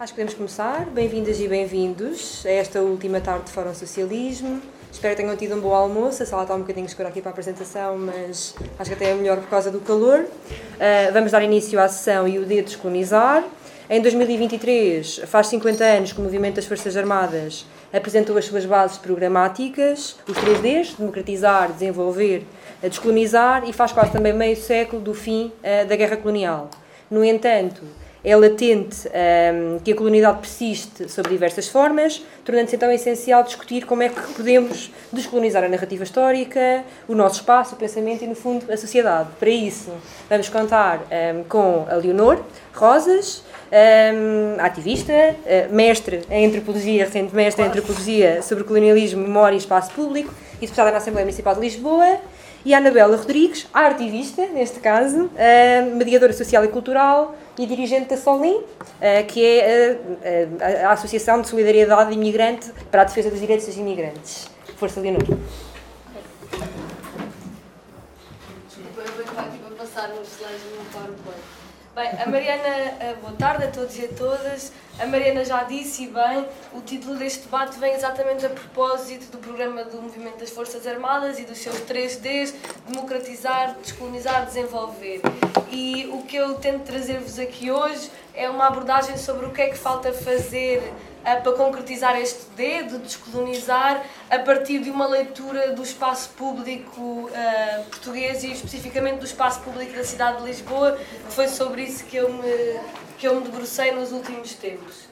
Acho que podemos começar. Bem-vindas e bem-vindos a esta última tarde de Fórum Socialismo. Espero que tenham tido um bom almoço. A sala está um bocadinho escura aqui para a apresentação, mas acho que até é melhor por causa do calor. Uh, vamos dar início à sessão e o D descolonizar. Em 2023, faz 50 anos que o Movimento das Forças Armadas apresentou as suas bases programáticas, os 3Ds, democratizar, desenvolver, descolonizar, e faz quase também meio século do fim uh, da guerra colonial. No entanto, é latente um, que a colonialidade persiste sob diversas formas, tornando-se então essencial discutir como é que podemos descolonizar a narrativa histórica, o nosso espaço, o pensamento e, no fundo, a sociedade. Para isso, vamos contar um, com a Leonor Rosas, um, ativista, uh, mestre em antropologia, recente mestre em antropologia sobre colonialismo, memória e espaço público e deputada na Assembleia Municipal de Lisboa e a Anabela Rodrigues, artivista, neste caso, uh, mediadora social e cultural e dirigente da Solim, uh, que é uh, a Associação de Solidariedade Imigrante para a Defesa dos Direitos dos Imigrantes. Força, Leonor. Eu para passar nos slides no PowerPoint. Bem, a Mariana, eh, boa tarde a todos e a todas. A Mariana já disse bem, o título deste debate vem exatamente a propósito do programa do Movimento das Forças Armadas e dos seus 3Ds, democratizar, descolonizar, desenvolver. E o que eu tento trazer-vos aqui hoje é uma abordagem sobre o que é que falta fazer para concretizar este D de descolonizar a partir de uma leitura do espaço público uh, português e especificamente do espaço público da cidade de Lisboa, foi sobre isso que eu me, que eu me debrucei nos últimos tempos.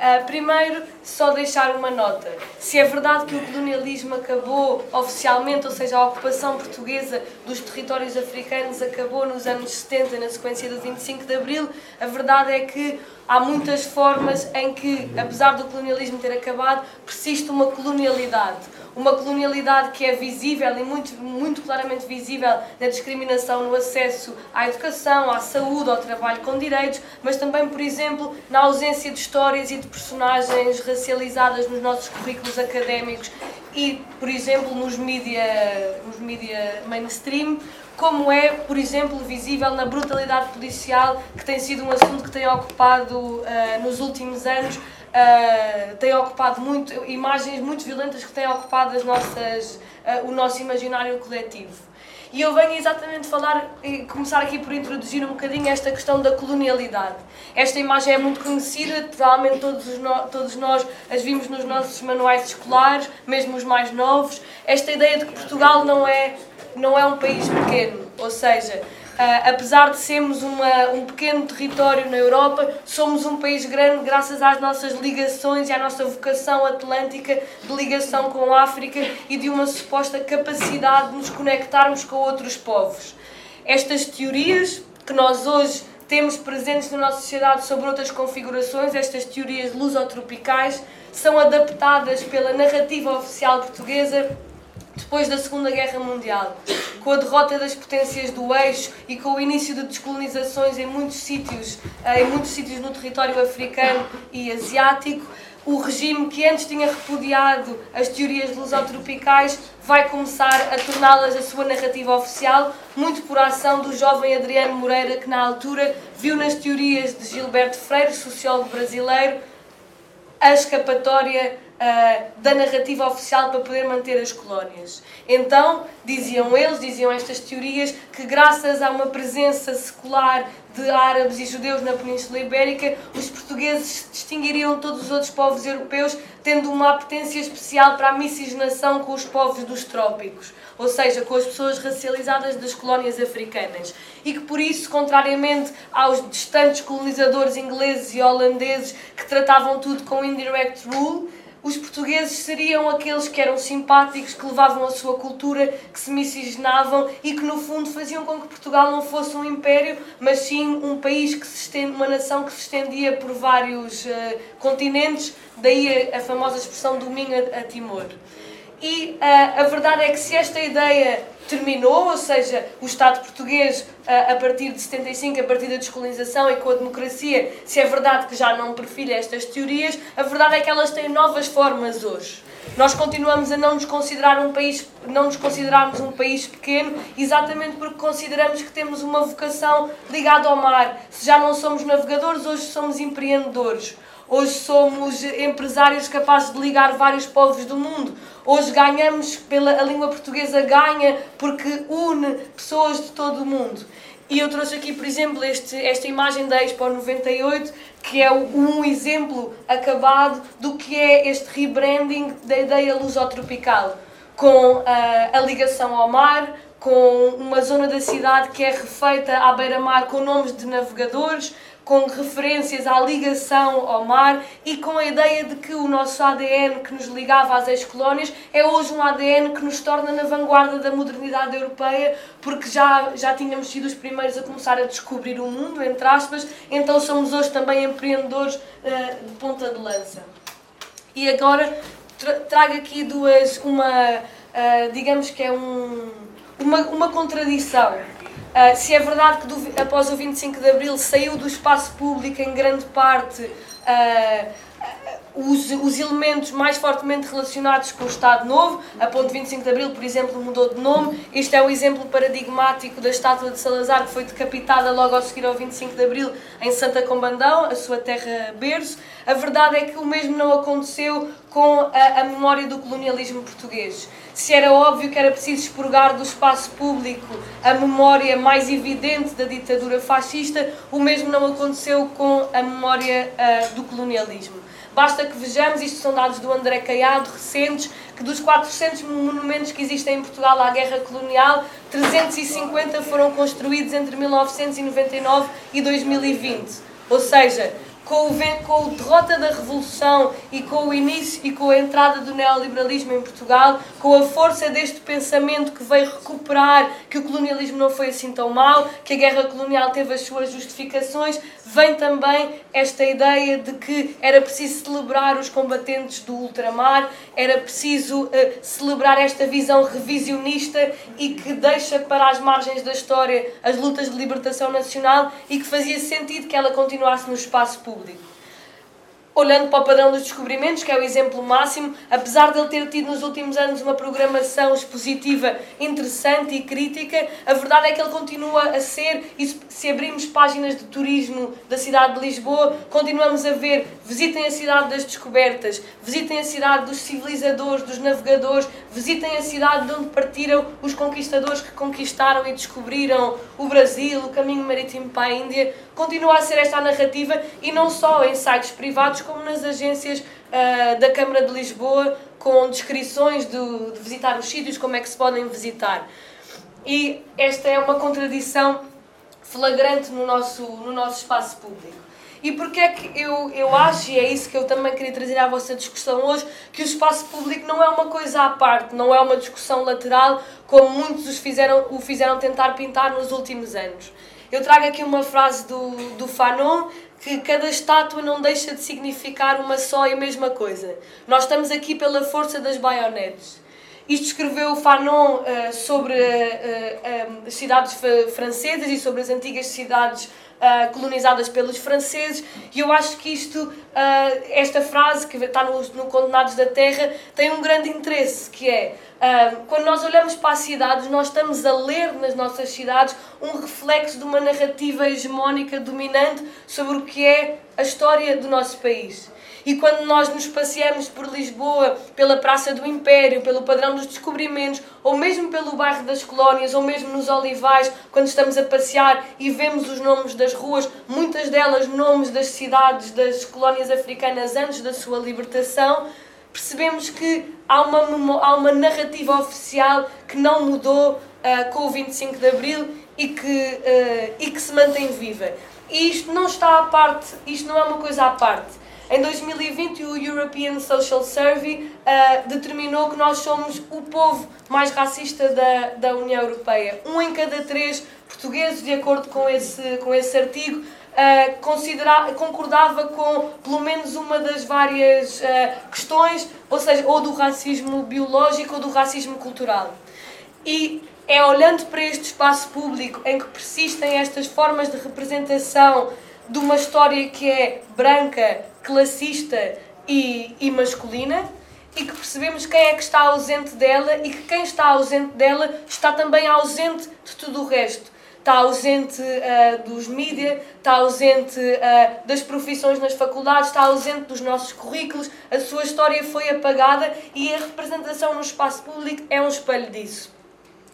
Uh, primeiro, só deixar uma nota. Se é verdade que o colonialismo acabou oficialmente, ou seja, a ocupação portuguesa dos territórios africanos acabou nos anos 70, na sequência do 25 de Abril, a verdade é que há muitas formas em que, apesar do colonialismo ter acabado, persiste uma colonialidade uma colonialidade que é visível e muito, muito claramente visível na discriminação no acesso à educação, à saúde, ao trabalho com direitos, mas também, por exemplo, na ausência de histórias e de personagens racializadas nos nossos currículos académicos e, por exemplo, nos mídia, nos mídia mainstream, como é, por exemplo, visível na brutalidade policial, que tem sido um assunto que tem ocupado uh, nos últimos anos uh, tem ocupado muito, imagens muito violentas que têm ocupado as nossas, uh, o nosso imaginário coletivo. E eu venho exatamente falar e começar aqui por introduzir um bocadinho esta questão da colonialidade. Esta imagem é muito conhecida, provavelmente todos, no, todos nós as vimos nos nossos manuais escolares, mesmo os mais novos. Esta ideia de que Portugal não é, não é um país pequeno, ou seja, Uh, apesar de sermos uma, um pequeno território na Europa, somos um país grande graças às nossas ligações e à nossa vocação atlântica de ligação com a África e de uma suposta capacidade de nos conectarmos com outros povos. Estas teorias que nós hoje temos presentes na nossa sociedade sobre outras configurações, estas teorias lusotropicais, são adaptadas pela narrativa oficial portuguesa depois da Segunda Guerra Mundial, com a derrota das potências do eixo e com o início de descolonizações em muitos sítios, eh, em muitos sítios no território africano e asiático, o regime que antes tinha repudiado as teorias lusotropicais vai começar a torná-las a sua narrativa oficial, muito por ação do jovem Adriano Moreira, que na altura viu nas teorias de Gilberto Freire, sociólogo brasileiro, a escapatória uh, da narrativa oficial para poder manter as colónias. Então, diziam eles, diziam estas teorias, que graças a uma presença secular de árabes e judeus na Península Ibérica, os portugueses distinguiriam todos os outros povos europeus, tendo uma apetência especial para a miscigenação com os povos dos trópicos, ou seja, com as pessoas racializadas das colónias africanas. E que por isso, contrariamente aos distantes colonizadores ingleses e holandeses que tratavam tudo com indirect rule, os portugueses seriam aqueles que eram simpáticos, que levavam a sua cultura, que se miscigenavam e que no fundo faziam com que Portugal não fosse um império, mas sim um país que se estende, uma nação que se estendia por vários uh, continentes, daí a, a, famosa expressão do Minho a, a Timor. E uh, a verdade é que se esta ideia terminou, ou seja, o Estado português, uh, a partir de 75, a partir da descolonização e com a democracia, se é verdade que já não perfilha estas teorias, a verdade é que elas têm novas formas hoje. Nós continuamos a não nos considerar um país, não nos considerarmos um país pequeno, exatamente porque consideramos que temos uma vocação ligada ao mar. Se já não somos navegadores, hoje somos empreendedores. Hoje somos empresários capazes de ligar vários povos do mundo. Hoje ganhamos pela a língua portuguesa ganha porque une pessoas de todo o mundo. E eu trouxe aqui, por exemplo, este, esta imagem da Expo 98, que é um exemplo acabado do que é este rebranding da ideia lusotropical, com a, a ligação ao mar, com uma zona da cidade que é refeita à beira-mar com nomes de navegadores, com referências à ligação ao mar e com a ideia de que o nosso ADN que nos ligava às ex-colónias é hoje um ADN que nos torna na vanguarda da modernidade europeia, porque já, já tínhamos sido os primeiros a começar a descobrir o mundo, entre aspas, então somos hoje também empreendedores uh, de ponta de lança. E agora tra trago aqui duas, uma, uh, digamos que é um, uma, uma contradição Uh, se é verdade que do, após o 25 de Abril saiu do espaço público em grande parte uh, os, os elementos mais fortemente relacionados com o Estado Novo, a ponto de 25 de Abril, por exemplo, mudou de nome. Este é o exemplo paradigmático da estátua de Salazar, que foi decapitada logo a seguir ao 25 de Abril em Santa Combandão, a sua terra berço. A verdade é que o mesmo não aconteceu com a, a memória do colonialismo português. Se era óbvio que era preciso expurgar do espaço público a memória mais evidente da ditadura fascista, o mesmo não aconteceu com a memória uh, do colonialismo. Basta que vejamos, isto são dados do André Caiado, recentes, que dos 400 monumentos que existem em Portugal à guerra colonial, 350 foram construídos entre 1999 e 2020. Ou seja, com, o, com a derrota da Revolução e com o início e com a entrada do neoliberalismo em Portugal, com a força deste pensamento que veio recuperar que o colonialismo não foi assim tão mau, que a guerra colonial teve as suas justificações, vem também esta ideia de que era preciso celebrar os combatentes do ultramar, era preciso uh, celebrar esta visão revisionista e que deixa para as margens da história as lutas de libertação nacional e que fazia sentido que ela continuasse no espaço público público. Olhando para o padrão dos descobrimentos, que é o exemplo máximo, apesar de ele ter tido nos últimos anos uma programação expositiva interessante e crítica, a verdade é que ele continua a ser, e se abrirmos páginas de turismo da cidade de Lisboa, continuamos a ver, visitem a cidade das descobertas, visitem a cidade dos civilizadores, dos navegadores, visitem a cidade de onde partiram os conquistadores que conquistaram e descobriram o Brasil, o caminho marítimo para a Índia. Continua a ser esta a narrativa e não só em sites privados, como nas agências uh, da Câmara de Lisboa, com descrições de, de visitar os sítios, como é que se podem visitar. E esta é uma contradição flagrante no nosso, no nosso espaço público. E porque é que eu, eu acho, e é isso que eu também queria trazer à vossa discussão hoje, que o espaço público não é uma coisa à parte, não é uma discussão lateral, como muitos os fizeram, o fizeram tentar pintar nos últimos anos. Eu trago aqui uma frase do, do Fanon, que cada estátua não deixa de significar uma só e mesma coisa. Nós estamos aqui pela força das baionetes. Isto escreveu Fanon uh, sobre uh, uh, as cidades francesas e sobre as antigas cidades uh, colonizadas pelos franceses, e eu acho que isto, uh, esta frase que está no, no Condenados da Terra, tem um grande interesse, que é, uh, quando nós olhamos para as cidades, nós estamos a ler nas nossas cidades um reflexo de uma narrativa hegemónica dominante sobre o que é a história do nosso país. E quando nós nos passeamos por Lisboa, pela Praça do Império, pelo Padrão dos Descobrimentos, ou mesmo pelo bairro das Colónias, ou mesmo nos Olivais, quando estamos a passear e vemos os nomes das ruas, muitas delas nomes das cidades das colónias africanas antes da sua libertação, percebemos que há uma, há uma narrativa oficial que não mudou uh, com o 25 de Abril e que, uh, e que se mantém viva. E isto não está à parte, isto não é uma coisa à parte. Em 2020, o European Social Survey uh, determinou que nós somos o povo mais racista da, da União Europeia. Um em cada três portugueses, de acordo com esse, com esse artigo, uh, considera, concordava com pelo menos uma das várias uh, questões, ou seja, ou do racismo biológico ou do racismo cultural. E é olhando para este espaço público em que persistem estas formas de representação de uma história que é branca, classista e, e masculina e que percebemos quem é que está ausente dela e que quem está ausente dela está também ausente de tudo o resto. está ausente uh, dos mídias, está ausente uh, das profissões nas faculdades, está ausente dos nossos currículos, a sua história foi apagada e a representação no espaço público é um espelho disso.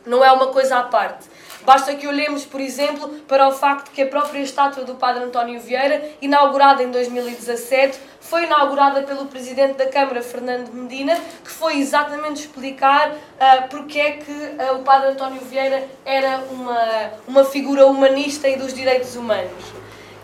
Não é uma coisa à parte. Basta que olhemos, por exemplo, para o facto que a própria estátua do Padre António Vieira, inaugurada em 2017, foi inaugurada pelo Presidente da Câmara, Fernando Medina, que foi exatamente explicar uh, porque é que uh, o Padre António Vieira era uma, uma figura humanista e dos direitos humanos.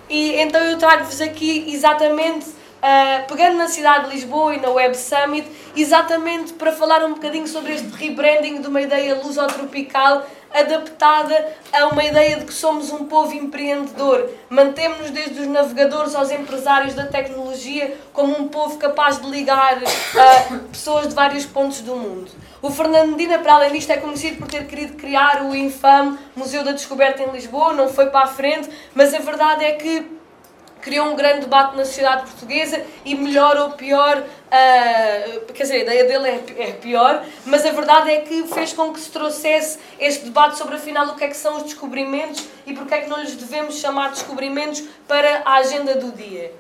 E então eu trago-vos aqui exatamente uh, pegando na cidade de Lisboa e na Web Summit, exatamente para falar um bocadinho sobre este rebranding de uma ideia lusotropical adaptada a uma ideia de que somos um povo empreendedor. Mantemos-nos desde os navegadores aos empresários da tecnologia como um povo capaz de ligar uh, pessoas de vários pontos do mundo. O Fernando para além disto, é conhecido por ter querido criar o infame Museu da Descoberta em Lisboa, não foi para a frente, mas a verdade é que criou um grande debate na sociedade portuguesa e melhor ou pior, uh, quer dizer, a ideia dele é, é pior, mas a verdade é que fez com que se trouxesse este debate sobre afinal o que é que são os descobrimentos e porque é que não lhes devemos chamar descobrimentos para a agenda do dia.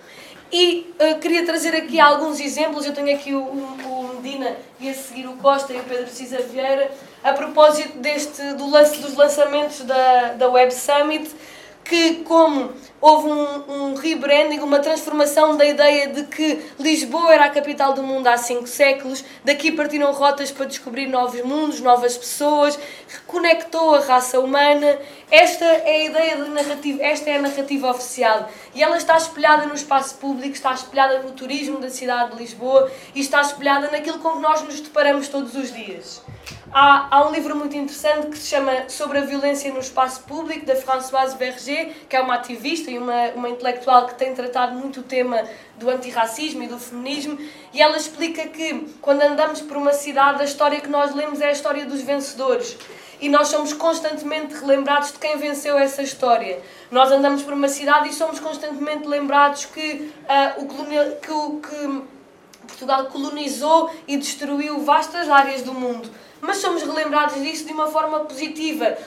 E uh, queria trazer aqui alguns exemplos, eu tenho aqui o, o, Medina e a seguir o Costa e o Pedro Cisa Vieira, a propósito deste, do lance, dos lançamentos da, da Web Summit, que como houve um, um rebranding, uma transformação da ideia de que Lisboa era a capital do mundo há cinco séculos, daqui partiram rotas para descobrir novos mundos, novas pessoas, reconectou a raça humana. Esta é a ideia de narrativa, esta é a narrativa oficial. E ela está espelhada no espaço público, está espelhada no turismo da cidade de Lisboa e está espelhada naquilo com que nós nos deparamos todos os dias. Há, há, um livro muito interessante que se chama Sobre a Violência no Espaço Público, da Françoise Berger, que é uma ativista e uma, uma intelectual que tem tratado muito o tema do antirracismo e do feminismo, e ela explica que quando andamos por uma cidade, a história que nós lemos é a história dos vencedores. E nós somos constantemente relembrados de quem venceu essa história. Nós andamos por uma cidade e somos constantemente lembrados que, uh, o, colonial, que, que Portugal colonizou e destruiu vastas áreas do mundo mas somos relembrados disso de uma forma positiva.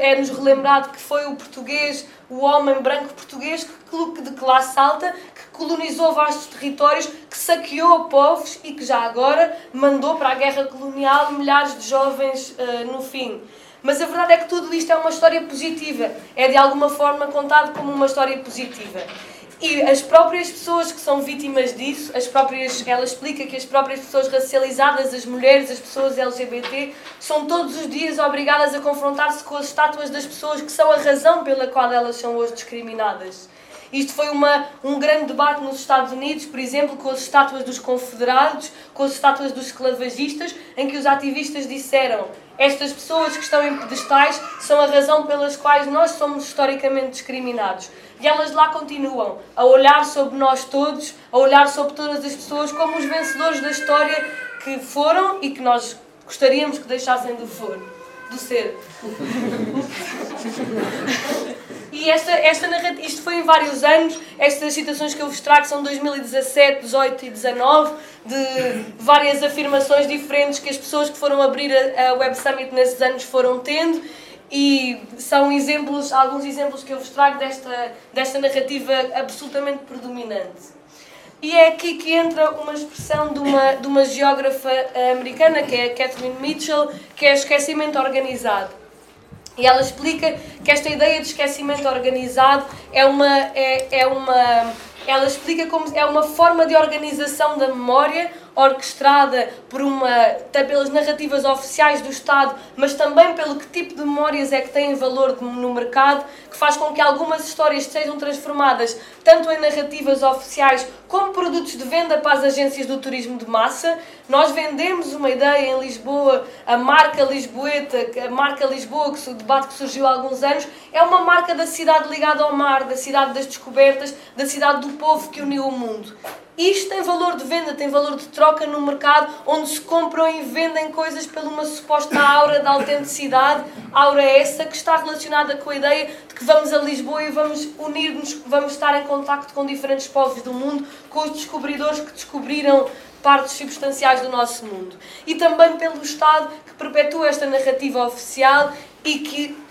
É-nos relembrado que foi o português, o homem branco português, que, de classe alta, que colonizou vastos territórios, que saqueou povos e que já agora mandou para a guerra colonial milhares de jovens uh, no fim. Mas a verdade é que tudo isto é uma história positiva, é de alguma forma contado como uma história positiva. E as próprias pessoas que são vítimas disso, as próprias, ela explica que as próprias pessoas racializadas, as mulheres, as pessoas LGBT, são todos os dias obrigadas a confrontar-se com as estátuas das pessoas que são a razão pela qual elas são hoje discriminadas. Isto foi uma, um grande debate nos Estados Unidos, por exemplo, com as estátuas dos confederados, com as estátuas dos esclavagistas, em que os ativistas disseram estas pessoas que estão em pedestais são a razão pelas quais nós somos historicamente discriminados. E elas lá continuam a olhar sobre nós todos, a olhar sobre todas as pessoas como os vencedores da história que foram e que nós gostaríamos que deixassem de for, do ser. E esta, esta isto foi em vários anos, estas citações que eu vos trago são 2017, 18 e 19, de várias afirmações diferentes que as pessoas que foram abrir a, a Web Summit nesses anos foram tendo e são exemplos, alguns exemplos que eu vos trago desta, desta narrativa absolutamente predominante. E é aqui que entra uma expressão de uma, de uma geógrafa americana, que é a Kathleen Mitchell, que é esquecimento organizado. E ela explica que esta ideia de esquecimento organizado é uma, é, é uma ela explica como é uma forma de organização da memória orquestrada por uma, pelas narrativas oficiais do Estado, mas também pelo que tipo de memórias é que têm valor no mercado, que faz com que algumas histórias sejam transformadas tanto em narrativas oficiais como produtos de venda para as agências do turismo de massa. Nós vendemos uma ideia em Lisboa, a marca Lisboeta, a marca Lisboa, que o debate que surgiu há alguns anos, é uma marca da cidade ligada ao mar, da cidade das descobertas, da cidade do povo que uniu o mundo. Isto tem valor de venda, tem valor de troca no mercado, onde se compram e vendem coisas pela uma suposta aura de autenticidade, aura essa que está relacionada com a ideia de que vamos a Lisboa e vamos unir-nos, vamos estar em contacto com diferentes povos do mundo, com os descobridores que descobriram partes substanciais do nosso mundo. E também pelo Estado que perpetua esta narrativa oficial e que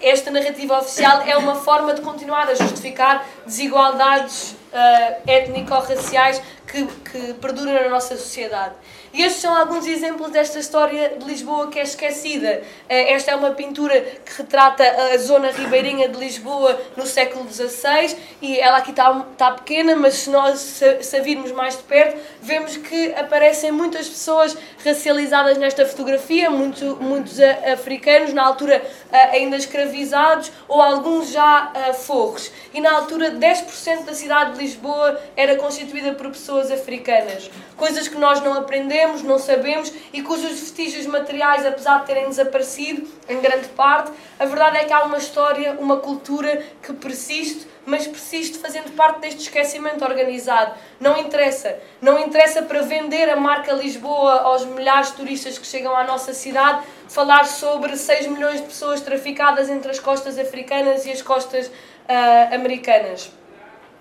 esta narrativa oficial é uma forma de continuar a justificar desigualdades uh, étnico-raciais que, que perduram na nossa sociedade. E estes são alguns exemplos desta história de Lisboa que é esquecida. Eh, esta é uma pintura que retrata a zona ribeirinha de Lisboa no século XVI e ela aqui está, está pequena, mas se nós se, virmos mais de perto, vemos que aparecem muitas pessoas racializadas nesta fotografia, muito, muitos africanos, na altura eh, ainda escravizados, ou alguns já eh, forros. E na altura 10% da cidade de Lisboa era constituída por pessoas africanas. Coisas que nós não aprendemos não sabemos e cujos vestígios materiais, apesar de terem desaparecido em grande parte, a verdade é que há uma história, uma cultura que persiste, mas persiste fazendo parte deste esquecimento organizado. Não interessa. Não interessa para vender a marca Lisboa aos milhares de turistas que chegam à nossa cidade falar sobre 6 milhões de pessoas traficadas entre as costas africanas e as costas uh, americanas.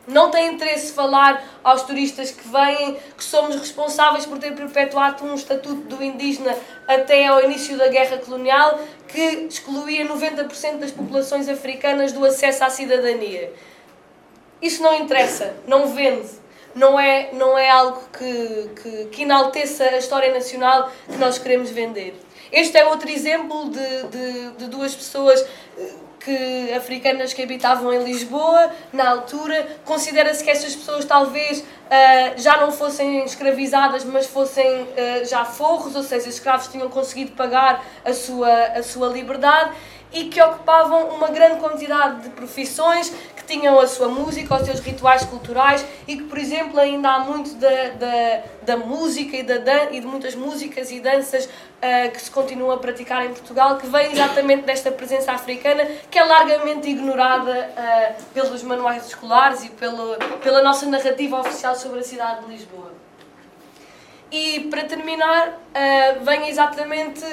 Não tem interesse falar aos turistas que vêm que somos responsáveis por ter perpetuado um estatuto do indígena até ao início da guerra colonial que excluía 90% das populações africanas do acesso à cidadania. Isso não interessa, não vende, não é, não é algo que, que, que enalteça a história nacional que nós queremos vender. Este é outro exemplo de, de, de duas pessoas que africanas que habitavam em Lisboa na altura. Considera-se que essas pessoas talvez uh, já não fossem escravizadas, mas fossem uh, já forros, ou seja, escravos tinham conseguido pagar a sua, a sua liberdade e que ocupavam uma grande quantidade de profissões, que tinham a sua música, os seus rituais culturais e que, por exemplo, ainda há muito da, da, da música e, da dan e de muitas músicas e danças uh, que se continuam a praticar em Portugal, que vem exatamente desta presença africana, que é largamente ignorada uh, pelos manuais escolares e pelo, pela nossa narrativa oficial sobre a cidade de Lisboa. E para terminar, uh, vem exatamente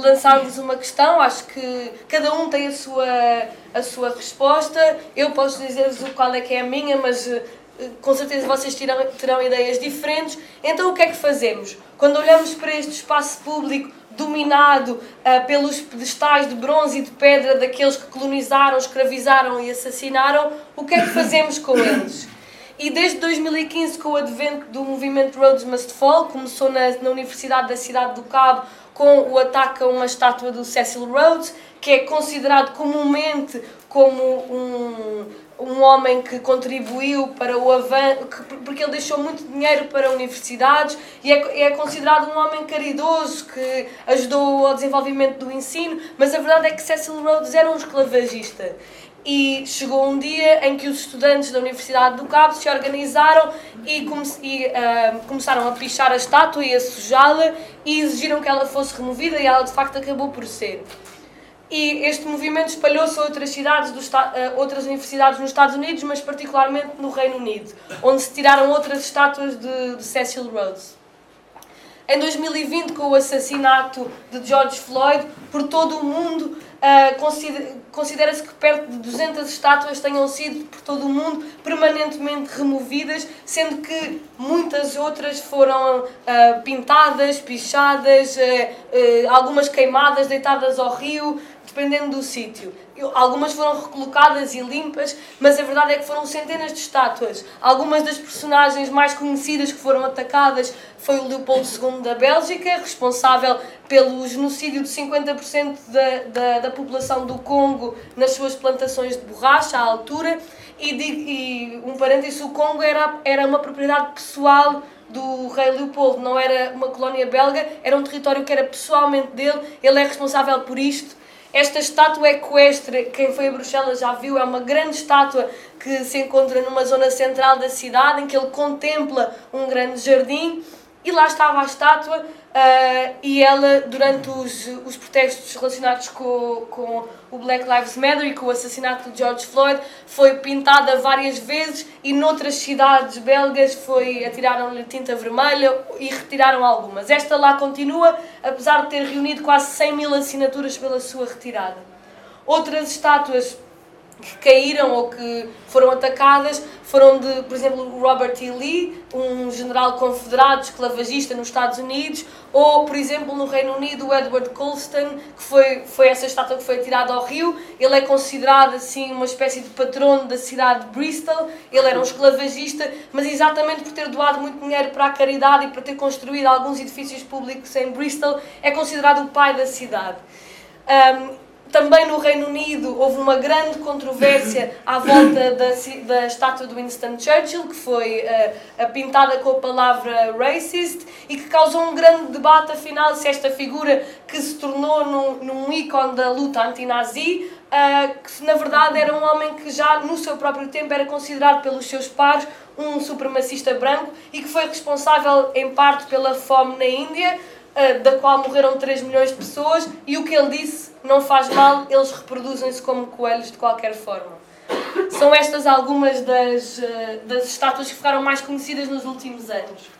lançar-vos uma questão, acho que cada um tem a sua, a sua resposta. Eu posso dizer-vos qual é que é a minha, mas eh, com certeza vocês terão, terão ideias diferentes. Então, o que é que fazemos? Quando olhamos para este espaço público dominado uh, pelos pedestais de bronze e de pedra daqueles que colonizaram, escravizaram e assassinaram, o que é que fazemos com eles? E desde 2015, com o advento do movimento Roads Must Fall, começou na, na Universidade da Cidade do Cabo, com o ataque a uma estátua do Cecil Rhodes, que é considerado comumente como um, um homem que contribuiu para o avanço, porque ele deixou muito dinheiro para universidades e é, é considerado um homem caridoso que ajudou ao desenvolvimento do ensino, mas a verdade é que Cecil Rhodes era um esclavagista e chegou um dia em que os estudantes da Universidade do Cabo se organizaram e, come e uh, começaram a pichar a estátua e a sujá-la e exigiram que ela fosse removida e ela de facto acabou por ser. E este movimento espalhou-se a outras cidades, do, uh, outras universidades nos Estados Unidos, mas particularmente no Reino Unido, onde se tiraram outras estátuas de, de Cecil Rhodes. Em 2020, com o assassinato de George Floyd, por todo o mundo Uh, Considera-se que perto de 200 estátuas tenham sido por todo o mundo permanentemente removidas, sendo que muitas outras foram uh, pintadas, pichadas, uh, algumas queimadas, deitadas ao rio, dependendo do sítio. Algumas foram recolocadas e limpas, mas a verdade é que foram centenas de estátuas. Algumas das personagens mais conhecidas que foram atacadas foi o Leopoldo II da Bélgica, responsável pelo genocídio de 50% da, da, da, população do Congo nas suas plantações de borracha à altura. E, e um parênteses, o Congo era, era uma propriedade pessoal do rei Leopoldo, não era uma colónia belga, era um território que era pessoalmente dele, ele é responsável por isto esta estátua equestre, quem foi a Bruxelas já viu, é uma grande estátua que se encontra numa zona central da cidade, em que ele contempla um grande jardim e lá estava a estátua uh, e ela, durante os, os protestos relacionados com, com o Black Lives Matter e com o assassinato de George Floyd, foi pintada várias vezes e noutras cidades belgas foi atiraram-lhe tinta vermelha e retiraram algumas. Esta lá continua, apesar de ter reunido quase 100 mil assinaturas pela sua retirada. Outras estátuas que caíram ou que foram atacadas foram de, por exemplo, Robert E. Lee, um general confederado esclavagista nos Estados Unidos, ou, por exemplo, no Reino Unido, Edward Colston, que foi, foi essa estátua que foi tirada ao rio. Ele é considerado, assim, uma espécie de patrono da cidade de Bristol. Ele era um esclavagista, mas exatamente por ter doado muito dinheiro para a caridade e por ter construído alguns edifícios públicos em Bristol, é considerado o pai da cidade. Um, também no Reino Unido houve uma grande controvérsia à volta da, da estátua de Winston Churchill, que foi uh, pintada com a palavra racist e que causou um grande debate, afinal, se esta figura que se tornou num, num ícone da luta anti-nazi, uh, que na verdade era um homem que já no seu próprio tempo era considerado pelos seus pares um supremacista branco e que foi responsável em parte pela fome na Índia, da qual morreram 3 milhões de pessoas, e o que ele disse não faz mal, eles reproduzem-se como coelhos de qualquer forma. São estas algumas das, eh, das estátuas que ficaram mais conhecidas nos últimos anos.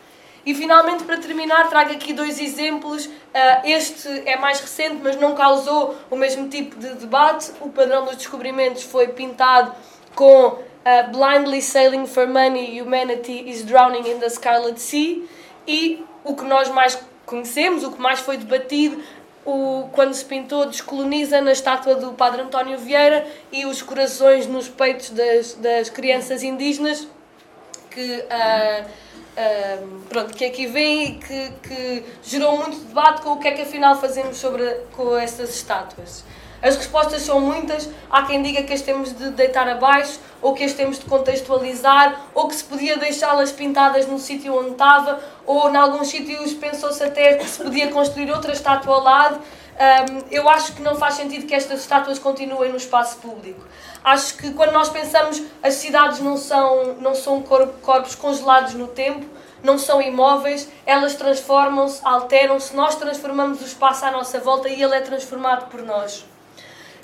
E finalmente, para terminar, trago aqui dois exemplos. Eh, este é mais recente, mas não causou o mesmo tipo de debate. O padrão dos descobrimentos foi pintado com eh, Blindly Sailing for Money, Humanity is Drowning in the Scarlet Sea. E o que nós mais conhecemos, o que mais foi debatido, o, quando se pintou descoloniza na estátua do Padre António Vieira e os corações nos peitos das, das crianças indígenas que, uh, uh, pronto, que aqui vem e que, que gerou muito debate com o que é que afinal fazemos sobre, com essas estátuas. As respostas são muitas. Há quem diga que as temos de deitar abaixo, ou que as temos de contextualizar, ou que se podia deixá-las pintadas no sítio onde estava, ou em alguns sítios pensou-se até que se podia construir outra estátua ao lado. Um, eu acho que não faz sentido que estas estátuas continuem no espaço público. Acho que quando nós pensamos as cidades não são, não são corpos congelados no tempo, não são imóveis, elas transformam-se, alteram-se, nós transformamos o espaço à nossa volta e ele é transformado por nós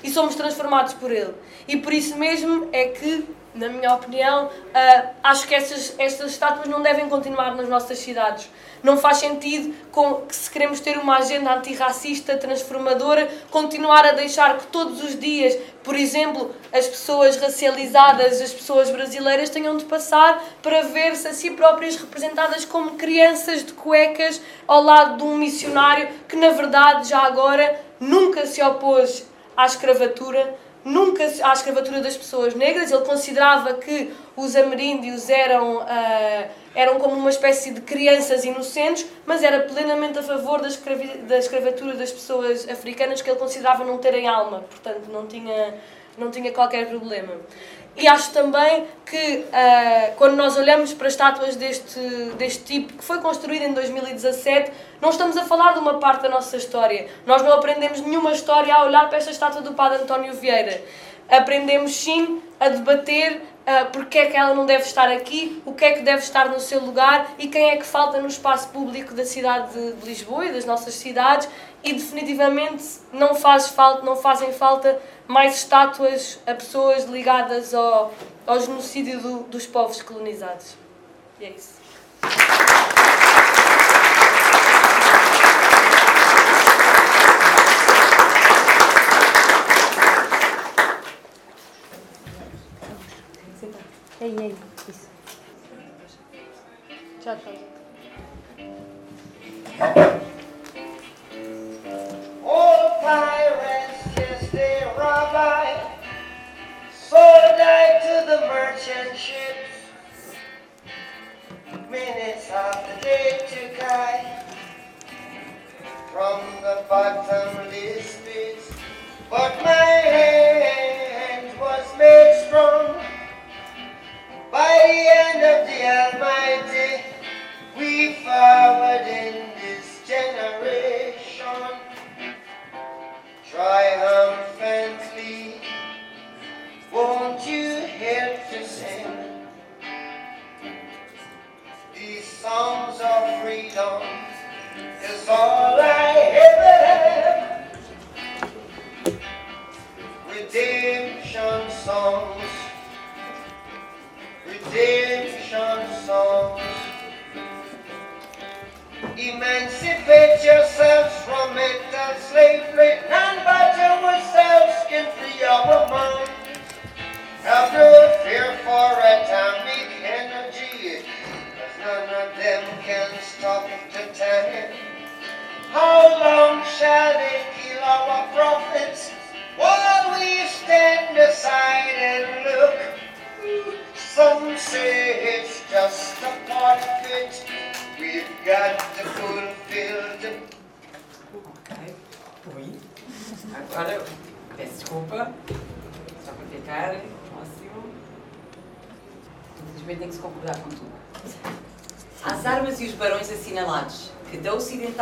e somos transformados por Ele. E por isso mesmo é que, na minha opinião, uh, acho que essas, estas estátuas não devem continuar nas nossas cidades. Não faz sentido, com, que se queremos ter uma agenda antirracista, transformadora, continuar a deixar que todos os dias, por exemplo, as pessoas racializadas, as pessoas brasileiras, tenham de passar para ver-se a si próprias representadas como crianças de cuecas ao lado de um missionário que, na verdade, já agora nunca se opôs à escravatura, nunca à escravatura das pessoas negras. Ele considerava que os ameríndios eram, uh, eram como uma espécie de crianças inocentes, mas era plenamente a favor da, escravi da escravatura das pessoas africanas que ele considerava não terem alma, portanto não tinha, não tinha qualquer problema. E acho também que uh, quando nós olhamos para estátuas deste, deste tipo, que foi construída em 2017, não estamos a falar de uma parte da nossa história. Nós não aprendemos nenhuma história a olhar para esta estátua do Padre António Vieira. Aprendemos sim a debater uh, porque é que ela não deve estar aqui, o que é que deve estar no seu lugar e quem é que falta no espaço público da cidade de Lisboa e das nossas cidades e definitivamente não, faz falta, não fazem falta mais estátuas a pessoas ligadas ao, ao genocídio do, dos povos colonizados. E é isso. Ei, ei, isso. Já está.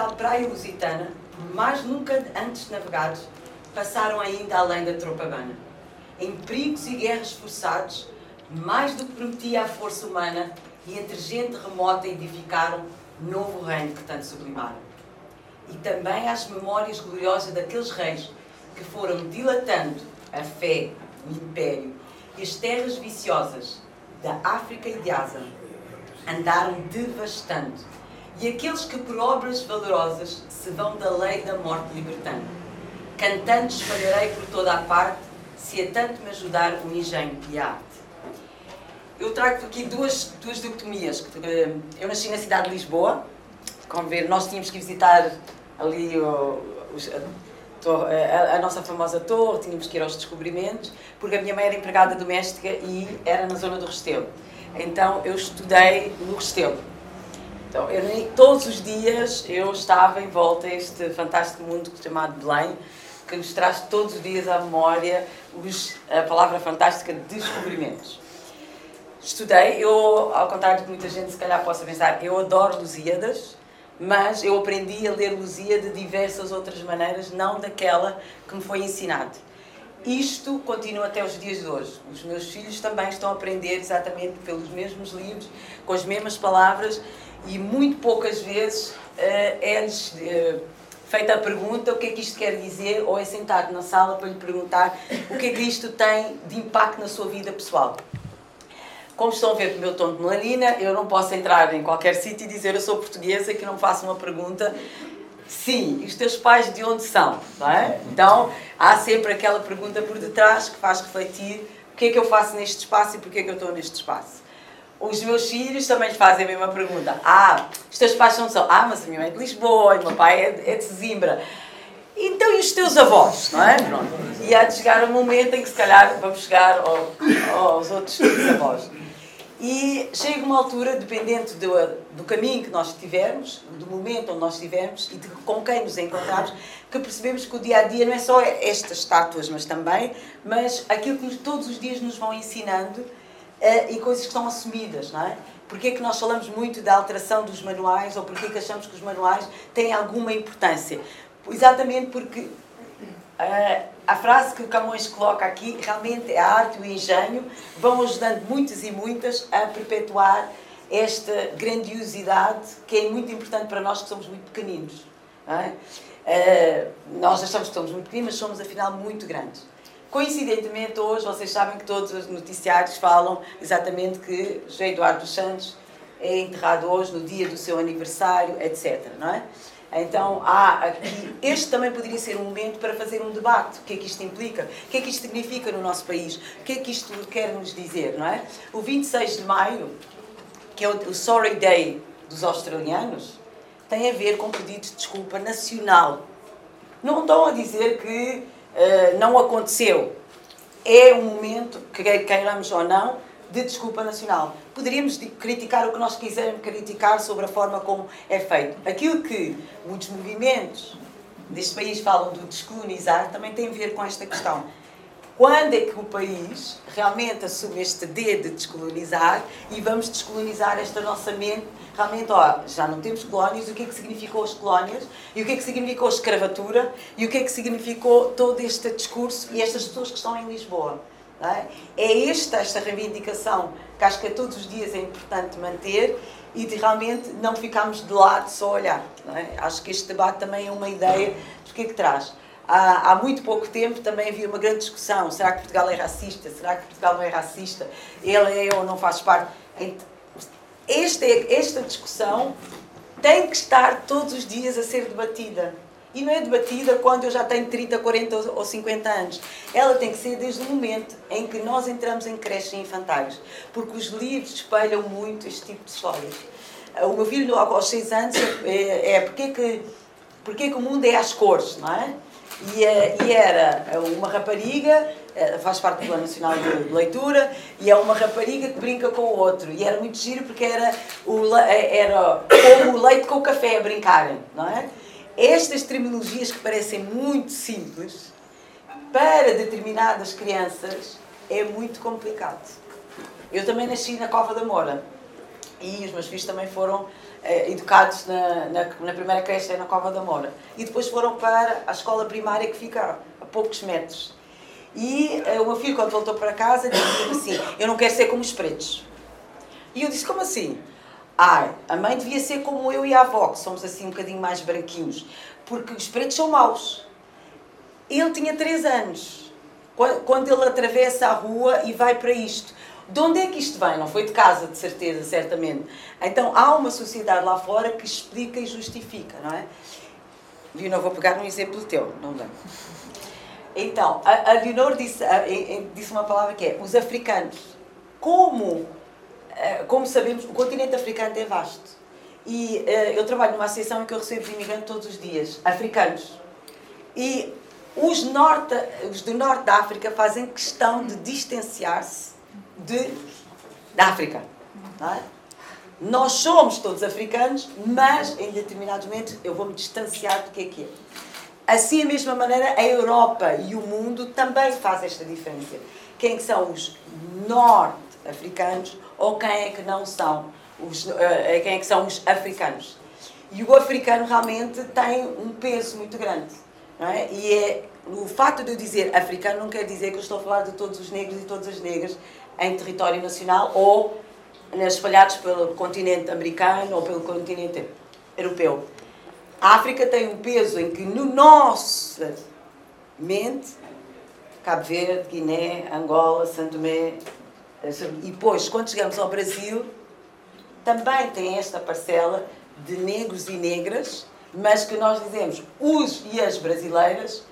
Da ocidental praia lusitana, por mais nunca antes navegados, passaram ainda além da tropa bana. Em perigos e guerras forçados, mais do que prometia a força humana, e entre gente remota edificaram novo reino que tanto sublimaram e também às memórias gloriosas daqueles reis que foram dilatando a fé, o império e as terras viciosas da África e de Ásia andaram devastando. E aqueles que por obras valorosas se vão da lei da morte libertando. Cantando espalharei por toda a parte, se a tanto me ajudar o engenho e a arte. Eu trago aqui duas, duas dicotomias. Eu nasci na cidade de Lisboa, como ver, nós tínhamos que visitar ali a, a, nossa famosa torre, tínhamos que ir aos descobrimentos, porque a minha mãe era empregada doméstica e era na zona do Restelo. Então eu estudei no Restelo. Então, eu, todos os dias eu estava em volta a este fantástico mundo chamado Belém, que nos traz todos os dias à memória os, a palavra fantástica de descobrimentos. Estudei, eu, ao contrário que muita gente se calhar possa pensar, eu adoro Lusíadas, mas eu aprendi a ler Luzia de diversas outras maneiras, não daquela que me foi ensinado. Isto continua até os dias de hoje. Os meus filhos também estão a aprender exatamente pelos mesmos livros, com as mesmas palavras, e muito poucas vezes uh, é-lhes uh, feita a pergunta o que é que isto quer dizer, ou é sentado na sala para lhe perguntar o que é que isto tem de impacto na sua vida pessoal. Como estão a ver pelo meu tom de melanina, eu não posso entrar em qualquer sítio e dizer eu sou portuguesa que não faço uma pergunta. Sim, os teus pais de onde são? É? Então, há sempre aquela pergunta por detrás que faz refletir o que é que eu faço neste espaço e porquê é que eu estou neste espaço. Os meus filhos também fazem a mesma pergunta. Ah, os teus pais são de São Ah, mas a minha mãe é de Lisboa, o meu pai é é de Zimbra. Então, e os teus avós, não é? Pronto. E há de chegar um momento em que, se calhar, vamos chegar ao, aos outros avós. E chega uma altura, dependente do, do caminho que nós tivermos, do momento onde nós estivermos e de com quem nos encontramos, que percebemos que o dia a dia não é só estas estátuas, mas também, mas aquilo que todos os dias nos vão ensinando e coisas que estão assumidas, não é? Porquê é que nós falamos muito da alteração dos manuais ou porquê é que achamos que os manuais têm alguma importância? Exatamente porque Uh, a frase que o Camões coloca aqui, realmente a arte e o engenho vão ajudando muitas e muitas a perpetuar esta grandiosidade que é muito importante para nós que somos muito pequeninos. É? Uh, nós achamos que somos muito pequeninos, mas somos afinal muito grandes. Coincidentemente, hoje, vocês sabem que todos os noticiários falam exatamente que José Eduardo Santos é enterrado hoje, no dia do seu aniversário, etc. Não é? Então, há aqui, este também poderia ser um momento para fazer um debate. O que é que isto implica? O que é que isto significa no nosso país? O que é que isto quer nos dizer, não é? O 26 de maio, que é o Sorry Day dos australianos, tem a ver com pedido de desculpa nacional. Não estão a dizer que uh, não aconteceu. É um momento, queiramos ou não, de desculpa nacional. Poderíamos criticar o que nós quisermos criticar sobre a forma como é feito. Aquilo que muitos movimentos deste país falam do descolonizar também tem a ver com esta questão. Quando é que o país realmente assume este D de descolonizar e vamos descolonizar esta nossa mente? Realmente, ó, já não temos colónias, o que é que significou as colónias? E o que é que significou a escravatura? E o que é que significou todo este discurso e estas pessoas que estão em Lisboa? É? é esta, esta reivindicação que acho que a todos os dias é importante manter e de realmente não ficarmos de lado só a olhar. É? Acho que este debate também é uma ideia do que é que traz. Há, muito pouco tempo também havia uma grande discussão: será que Portugal é racista? Será que Portugal não é racista? Ele é ou não faz parte? Esta, esta discussão tem que estar todos os dias a ser debatida. E não é debatida quando eu já tenho 30, 40 ou 50 anos. Ela tem que ser desde o momento em que nós entramos em creches infantários. Porque os livros espelham muito este tipo de histórias. O meu filho, aos 6 anos, é, é porque, que, porque que o mundo é às cores, não é? E, é, e era uma rapariga, é, faz parte do Plano Nacional de Leitura, e é uma rapariga que brinca com o outro. E era muito giro porque era, o, era como o leite com o café a brincarem, não é? Estas terminologias que parecem muito simples, para determinadas crianças é muito complicado. Eu também nasci na Cova da Moura e os meus filhos também foram eh, educados na, na, na, primeira creche na Cova da Moura e depois foram para a escola primária que fica a poucos metros. E eh, o meu filho, quando voltou para casa, disse assim: Eu não quero ser como os pretos. E eu disse: Como assim? Ai, a mãe devia ser como eu e a avó, que somos assim um bocadinho mais branquinhos, porque os pretos são maus. Ele tinha 3 anos, quando ele atravessa a rua e vai para isto. De onde é que isto vem? Não foi de casa, de certeza, certamente. Então há uma sociedade lá fora que explica e justifica, não é? E não vou pegar um exemplo teu, não dá. Então, a, a Leonor disse, a, a, disse uma palavra que é os africanos. Como eh, como sabemos, o continente africano é vasto. E uh, eu trabalho numa associação em que eu recebo imigrantes todos os dias, africanos. E os, norte, os do norte da África fazem questão de distanciar-se de, da África. É? Nós somos todos africanos, mas em determinados momentos eu vou-me distanciar do que é que é. Assim, da mesma maneira, a Europa e o mundo também fazem esta diferença. Quem são os norte-africanos ou quem é que não são os, uh, quem é que são os africanos. E o africano realmente tem um peso muito grande. É? E é, o facto de eu dizer africano não quer dizer que eu estou a falar de todos os negros e todas as negras em território nacional ou espalhados pelo continente americano ou pelo continente europeu. A África tem um peso em que no nosso mente, Cabo Verde, Guiné, Angola, Santo Tomé, e depois, quando chegamos ao Brasil, também tem esta parcela de negros e negras, mas que nós dizemos os e as brasileiras,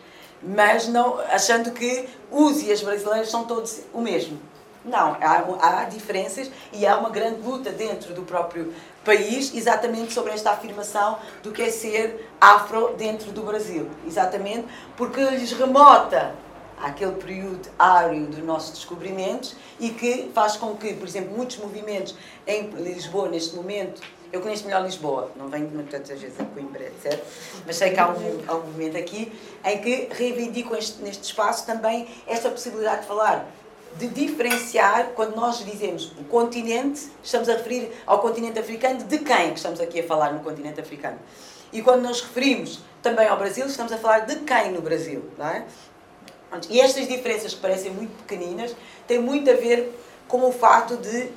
mas não achando que os e as brasileiras são todos o mesmo. Não, há, há diferenças e há uma grande luta dentro do próprio país exatamente sobre esta afirmação do que é ser afro dentro do Brasil. Exatamente porque lhes remota àquele período áureo dos nossos descobrimentos e que faz com que, por exemplo, muitos movimentos em Lisboa, neste momento, eu conheço melhor Lisboa, não venho tantas vezes a Coimbra, etc. Mas sei que há um, há um movimento aqui em que reivindicam este, neste espaço também esta possibilidade de falar, de diferenciar, quando nós dizemos o continente, estamos a referir ao continente africano, de quem é que estamos aqui a falar no continente africano? E quando nos referimos também ao Brasil, estamos a falar de quem no Brasil, não é? E estas diferenças que parecem muito pequeninas têm muito a ver com o fato de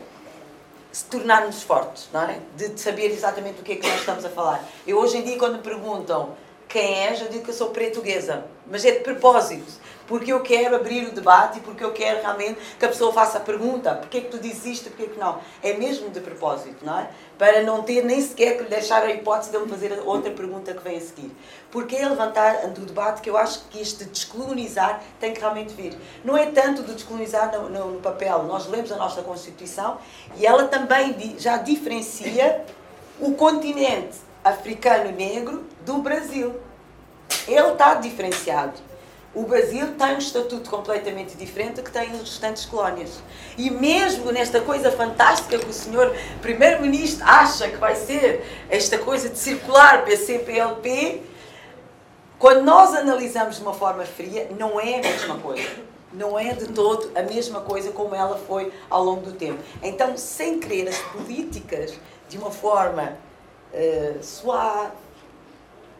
se tornarmos fortes, não é? De saber exatamente do que é que nós estamos a falar. Eu hoje em dia, quando me perguntam quem és, eu digo que eu sou portuguesa, mas é de propósito porque eu quero abrir o debate e porque eu quero realmente que a pessoa faça a pergunta: porquê é que tu dizes isto, porquê é que não? É mesmo de propósito, não é? Para não ter nem sequer que lhe deixar a hipótese de ele fazer outra pergunta que vem a seguir. Porque é levantar do debate que eu acho que este descolonizar tem que realmente vir. Não é tanto de descolonizar no, no, no papel, nós lemos a nossa Constituição e ela também já diferencia o continente africano negro do Brasil. Ele está diferenciado. O Brasil tem um estatuto completamente diferente do que têm as restantes colónias. E mesmo nesta coisa fantástica que o senhor primeiro-ministro acha que vai ser esta coisa de circular PCPLP, quando nós analisamos de uma forma fria, não é a mesma coisa. Não é de todo a mesma coisa como ela foi ao longo do tempo. Então, sem querer as políticas de uma forma uh, suave,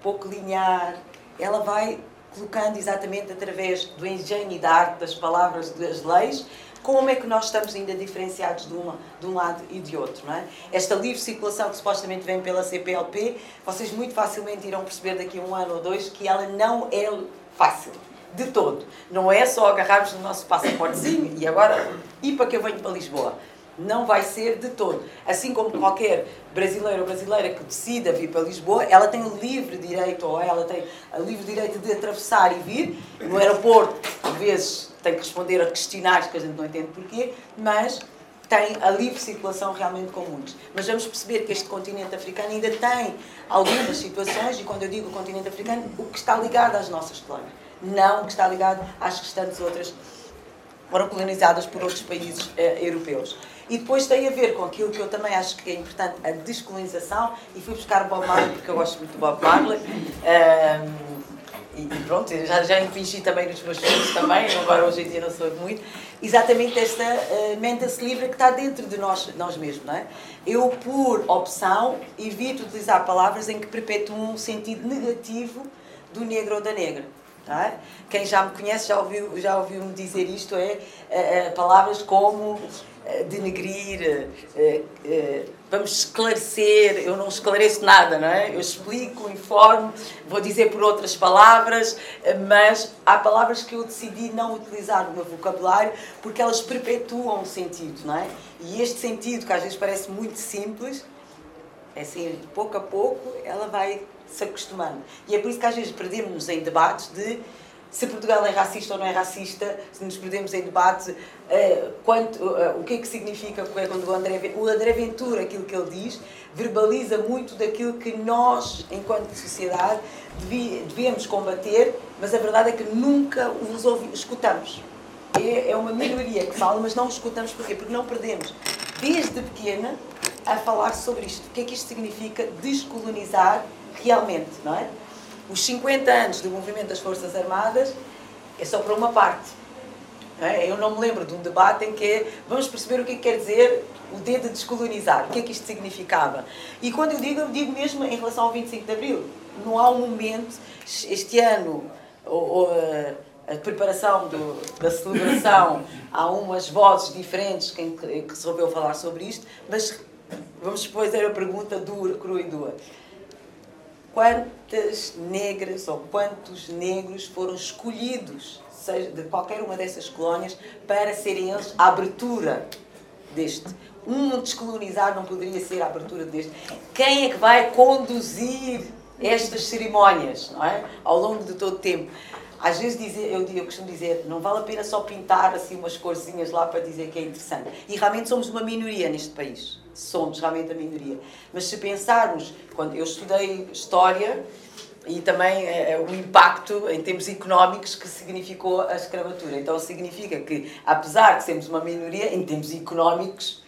pouco linear, ela vai colocando exatamente através do engenho e da arte das palavras das leis, como é que nós estamos ainda diferenciados de, uma, de um lado e de outro. Não é? Esta livre circulação que supostamente vem pela CPLP, vocês muito facilmente irão perceber daqui a um ano ou dois que ela não é fácil. De todo. Não é só agarrarmos no nosso passaportezinho e agora, e para que eu venho para Lisboa? Não vai ser de todo. Assim como qualquer brasileiro ou brasileira que decida vir para Lisboa, ela tem o livre direito, ou ela tem o livre direito de atravessar e vir. No aeroporto, às vezes, tem que responder a questionários que a gente não entende porquê, mas tem a livre circulação realmente com muitos. Mas vamos perceber que este continente africano ainda tem algumas situações, e quando eu digo continente africano, o que está ligado às nossas colónias, não o que está ligado às restantes outras foram colonizadas por outros países eh, europeus. E depois tem a ver com aquilo que eu também acho que é importante, a descolonização, e fui buscar Bob Marley, porque eu gosto muito do Bob Marley. Um, e, pronto, já, já impingi também nos meus filhos também, agora hoje em dia não sou muito, exatamente esta uh, mente-se livre que está dentro de nós, nós mesmos, não é? Eu, por opção, evito utilizar palavras em que perpetuam um sentido negativo do negro ou da negra. É? Quem já me conhece já ouviu, já ouviu-me dizer isto, é, é, palavras como denegrir, é, vamos esclarecer, eu não esclareço nada, não é? Eu explico, informo, vou dizer por outras palavras, mas há palavras que eu decidi não utilizar no meu vocabulário porque elas perpetuam o sentido, não é? E este sentido, que às vezes parece muito simples, é assim, pouco a pouco, ela vai se acostumando. E é por isso que às vezes perdemos-nos em debates de se Portugal é racista ou não é racista, se nos perdemos em debate uh, quanto, uh, o que é que significa quando o André, o André Ventura, aquilo que ele diz, verbaliza muito daquilo que nós, enquanto sociedade, devemos combater, mas a verdade é que nunca os ouvi, escutamos. É, é uma minoria que fala, mas não escutamos porquê? Porque não perdemos, desde pequena, a falar sobre isto. O que é que isto significa descolonizar realmente, não é? Os 50 anos do movimento das Forças Armadas é só para uma parte. É? Eu não me lembro de um debate em que vamos perceber o que, é que quer dizer o D de descolonizar, o que é que isto significava. E quando eu digo, eu digo mesmo em relação ao 25 de Abril. Não há um momento, este ano, ou, a, preparação do, da celebração, há umas vozes diferentes que, que falar sobre isto, mas vamos depois a pergunta dura, crua e dura quantas negras ou quantos negros foram escolhidos seja de qualquer uma dessas colónias para serem eles a abertura deste. Um descolonizar não poderia ser a abertura deste. Quem é que vai conduzir estas cerimónias não é? ao longo de todo o tempo? Às vezes dizer, eu, eu costumo dizer, não vale a pena só pintar assim umas corzinhas lá para dizer que é interessante. E realmente somos uma minoria neste país somos realmente a minoria. Mas se pensarmos, quando eu estudei História, e também é, o impacto em termos económicos que significou a escravatura. Então significa que, apesar de sermos uma minoria, em termos económicos,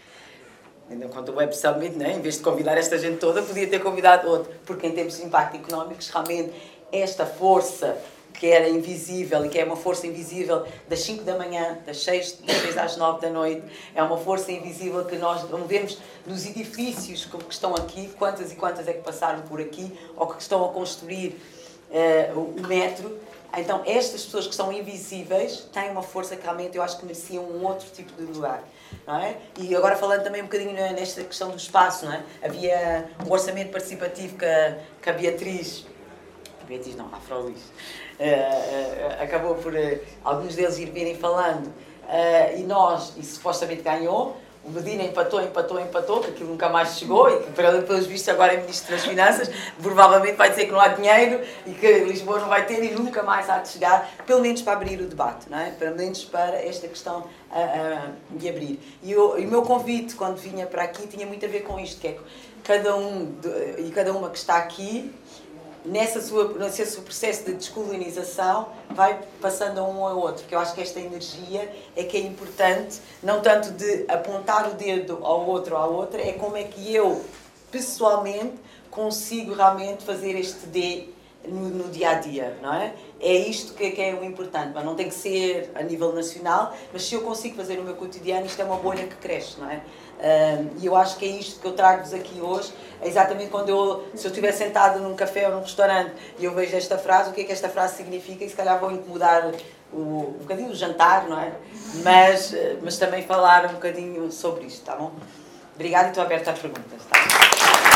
ainda quanto o Web Summit, né, em vez de convidar esta gente toda, podia ter convidado outro, porque em termos de impacto económicos, realmente esta força que era invisível e que é uma força invisível das 5 da manhã, das 6, das 6 às 9 da noite, é uma força invisível que nós não vemos nos edifícios que estão aqui, quantas e quantas é que passaram por aqui, ou que estão a construir uh, o metro. Então, estas pessoas que são invisíveis têm uma força que realmente eu acho que mereciam um outro tipo de lugar. Não é? E agora falando também um bocadinho nesta questão do espaço, não é? havia um orçamento participativo que a, que a Beatriz, Beatriz não, a Eh, eh, acabou por uh, alguns deles ir virem falando e nós, e supostamente ganhou, o Medina empatou, empatou, empatou, que aquilo nunca mais chegou e que, pelos vistos, agora é Ministro das Finanças, provavelmente vai dizer que não há dinheiro e que Lisboa não vai ter e nunca mais há de chegar, pelo menos para abrir o debate, não é? pelo menos para esta questão de abrir. E, eu, e o meu convite, quando vinha para aqui, tinha muito a ver com isto, que é cada um de, e cada uma que está aqui nessa sua, nesse seu processo de descolonização, vai passando a um ao outro. Que eu acho que esta energia é que é importante, não tanto de apontar o dedo ao outro ou à outra, é como é que eu, pessoalmente, consigo realmente fazer este D no, no, dia a dia, não é? É isto que, que, é o importante, mas não tem que ser a nível nacional, mas se eu consigo fazer no meu cotidiano, isto é uma bolha que cresce, não é? e eu acho que é isto que eu trago-vos aqui hoje. É exatamente quando eu, se eu estiver sentado num café ou num restaurante e eu vejo esta frase, o que é que esta frase significa e se calhar vou incomodar o, um bocadinho o jantar, não é? Mas, mas também falar um bocadinho sobre isto, tá bom? Obrigada e estou aberta às perguntas, tá?